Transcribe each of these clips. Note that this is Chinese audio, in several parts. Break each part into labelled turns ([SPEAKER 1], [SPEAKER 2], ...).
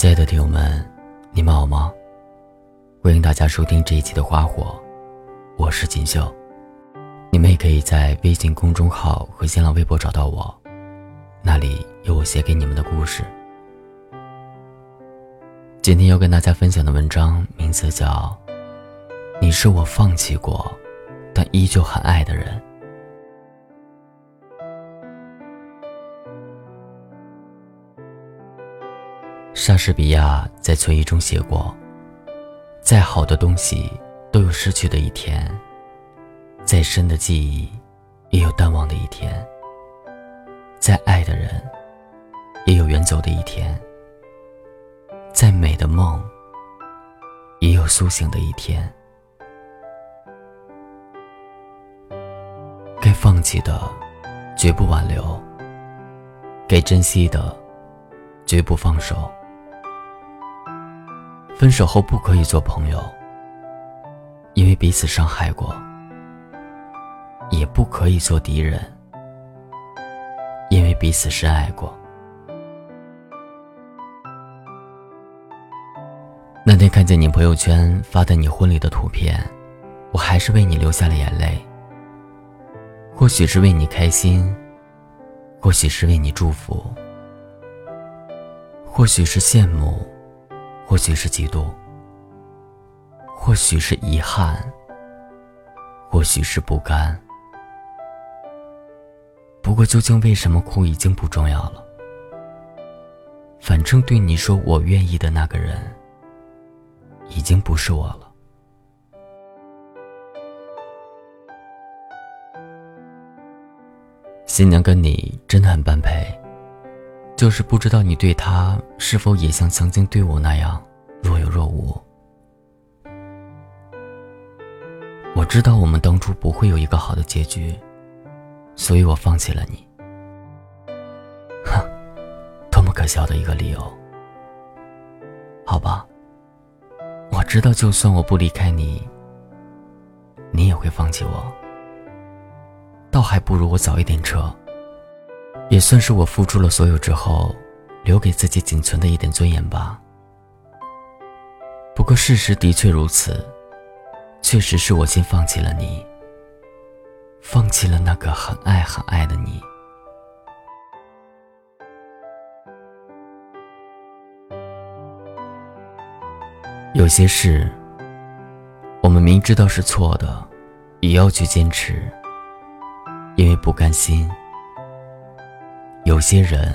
[SPEAKER 1] 亲爱的听友们，你们好吗？欢迎大家收听这一期的《花火》，我是锦绣。你们也可以在微信公众号和新浪微博找到我，那里有我写给你们的故事。今天要跟大家分享的文章名字叫《你是我放弃过，但依旧很爱的人》。莎士比亚在《存疑》中写过：“再好的东西都有失去的一天，再深的记忆也有淡忘的一天。再爱的人也有远走的一天，再美的梦也有苏醒的一天。该放弃的绝不挽留，该珍惜的绝不放手。”分手后不可以做朋友，因为彼此伤害过；也不可以做敌人，因为彼此深爱过。那天看见你朋友圈发的你婚礼的图片，我还是为你流下了眼泪。或许是为你开心，或许是为你祝福，或许是羡慕。或许是嫉妒，或许是遗憾，或许是不甘。不过，究竟为什么哭已经不重要了。反正对你说我愿意的那个人，已经不是我了。新娘跟你真的很般配。就是不知道你对他是否也像曾经对我那样若有若无。我知道我们当初不会有一个好的结局，所以我放弃了你。哼，多么可笑的一个理由。好吧，我知道就算我不离开你，你也会放弃我。倒还不如我早一点撤。也算是我付出了所有之后，留给自己仅存的一点尊严吧。不过事实的确如此，确实是我先放弃了你，放弃了那个很爱很爱的你。有些事，我们明知道是错的，也要去坚持，因为不甘心。有些人，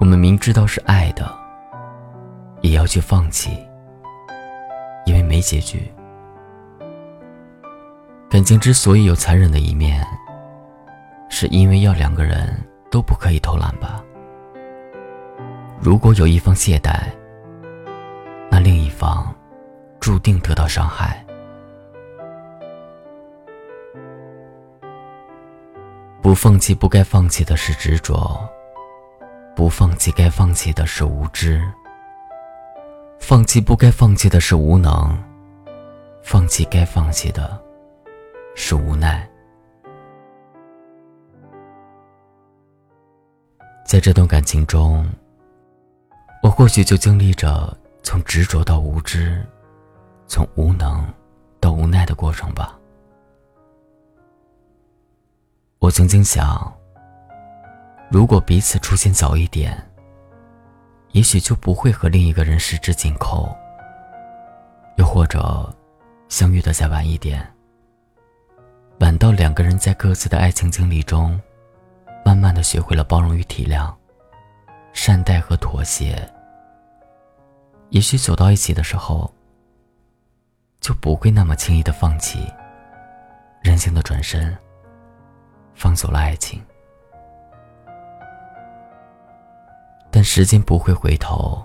[SPEAKER 1] 我们明知道是爱的，也要去放弃，因为没结局。感情之所以有残忍的一面，是因为要两个人都不可以偷懒吧？如果有一方懈怠，那另一方注定得到伤害。不放弃不该放弃的是执着，不放弃该放弃的是无知，放弃不该放弃的是无能，放弃该放弃的是无奈。在这段感情中，我或许就经历着从执着到无知，从无能到无奈的过程吧。我曾经想，如果彼此出现早一点，也许就不会和另一个人十指紧扣；又或者，相遇的再晚一点，晚到两个人在各自的爱情经历中，慢慢的学会了包容与体谅、善待和妥协。也许走到一起的时候，就不会那么轻易的放弃，任性的转身。放走了爱情，但时间不会回头。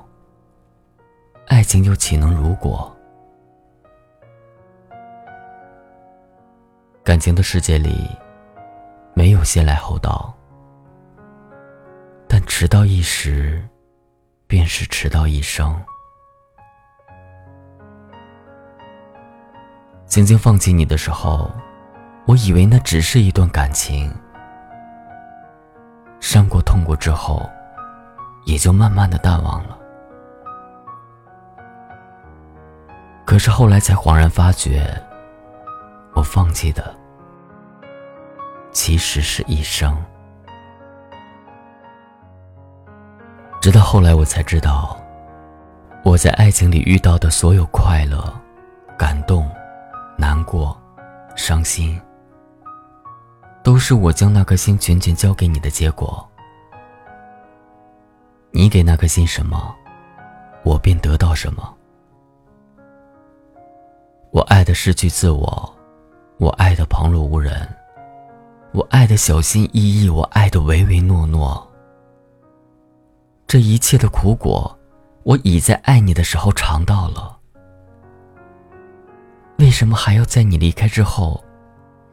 [SPEAKER 1] 爱情又岂能如果？感情的世界里，没有先来后到，但迟到一时，便是迟到一生。曾经放弃你的时候。我以为那只是一段感情。伤过痛过之后也就慢慢的淡忘了。可是后来才恍然发觉我放弃的其实是一生。直到后来我才知道我在爱情里遇到的所有快乐感动难过伤心都是我将那颗心全权交给你的结果。你给那颗心什么，我便得到什么。我爱的失去自我，我爱的旁若无人，我爱的小心翼翼，我爱的唯唯诺诺。这一切的苦果，我已在爱你的时候尝到了。为什么还要在你离开之后，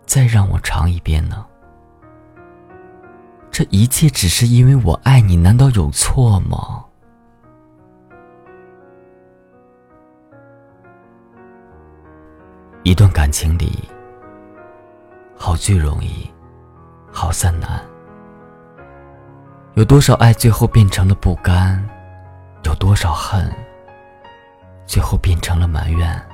[SPEAKER 1] 再让我尝一遍呢？这一切只是因为我爱你，难道有错吗？一段感情里，好聚容易，好散难。有多少爱最后变成了不甘？有多少恨最后变成了埋怨？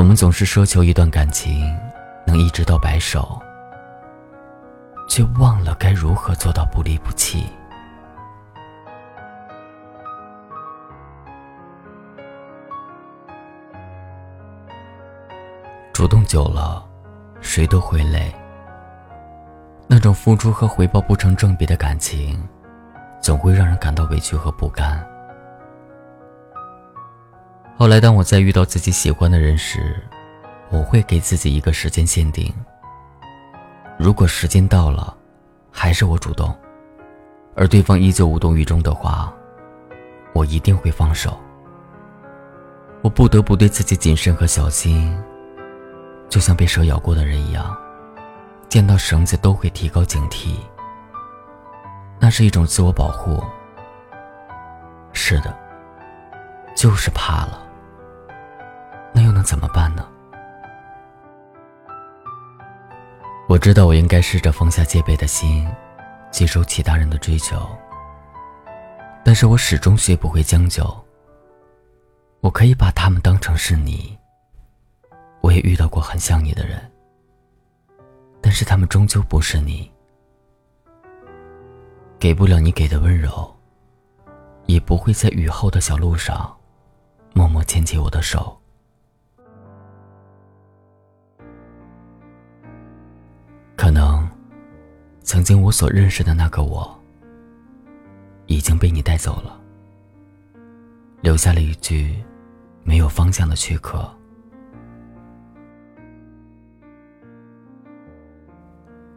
[SPEAKER 1] 我们总是奢求一段感情能一直到白首，却忘了该如何做到不离不弃。主动久了，谁都会累。那种付出和回报不成正比的感情，总会让人感到委屈和不甘。后来，当我在遇到自己喜欢的人时，我会给自己一个时间限定。如果时间到了，还是我主动，而对方依旧无动于衷的话，我一定会放手。我不得不对自己谨慎和小心，就像被蛇咬过的人一样。见到绳子都会提高警惕，那是一种自我保护。是的，就是怕了。那又能怎么办呢？我知道我应该试着放下戒备的心，接受其他人的追求，但是我始终学不会将就。我可以把他们当成是你，我也遇到过很像你的人。但是他们终究不是你，给不了你给的温柔，也不会在雨后的小路上，默默牵起我的手。可能，曾经我所认识的那个我，已经被你带走了，留下了一句没有方向的躯壳。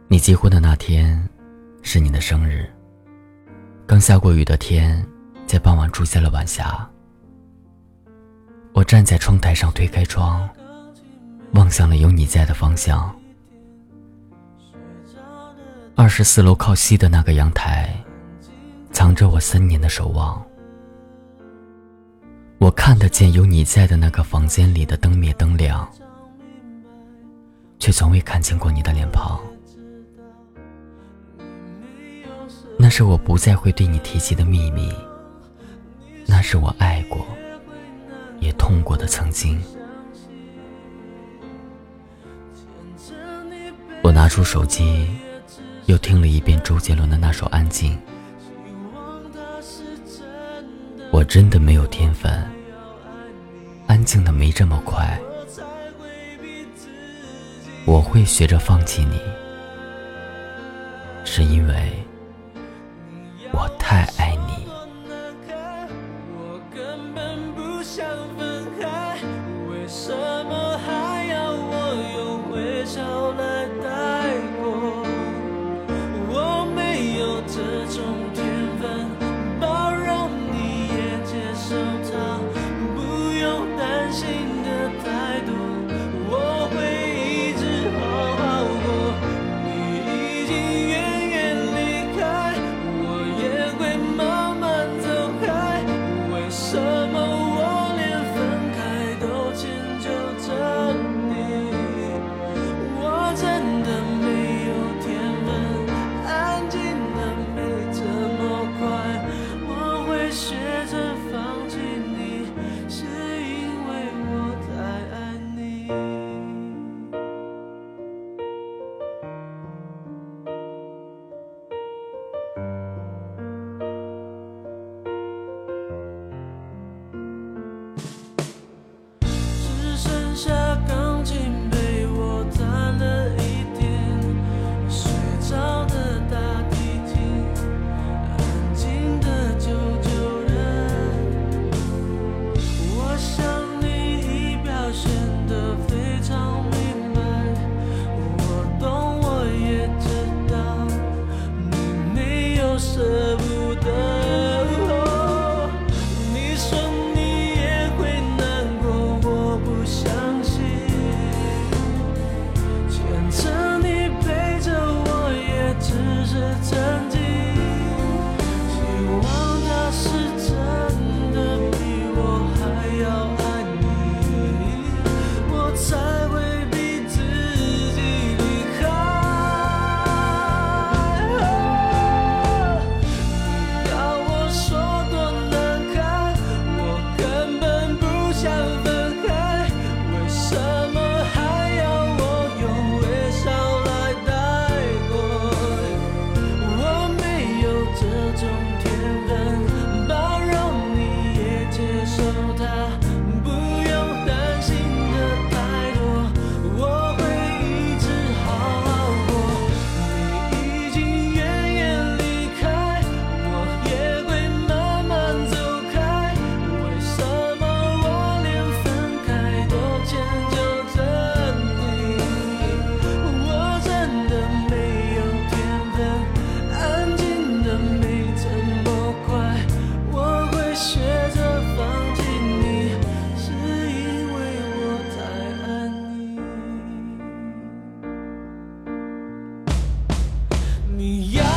[SPEAKER 1] 你结婚的那天，是你的生日。刚下过雨的天，在傍晚出现了晚霞。我站在窗台上，推开窗，望向了有你在的方向。二十四楼靠西的那个阳台，藏着我三年的守望。我看得见有你在的那个房间里的灯灭灯亮，却从未看见过你的脸庞。那是我不再会对你提起的秘密，那是我爱过，也痛过的曾经。我拿出手机，又听了一遍周杰伦的那首《安静》。我真的没有天分，安静的没这么快。我会学着放弃你，是因为。我太爱你。
[SPEAKER 2] 在。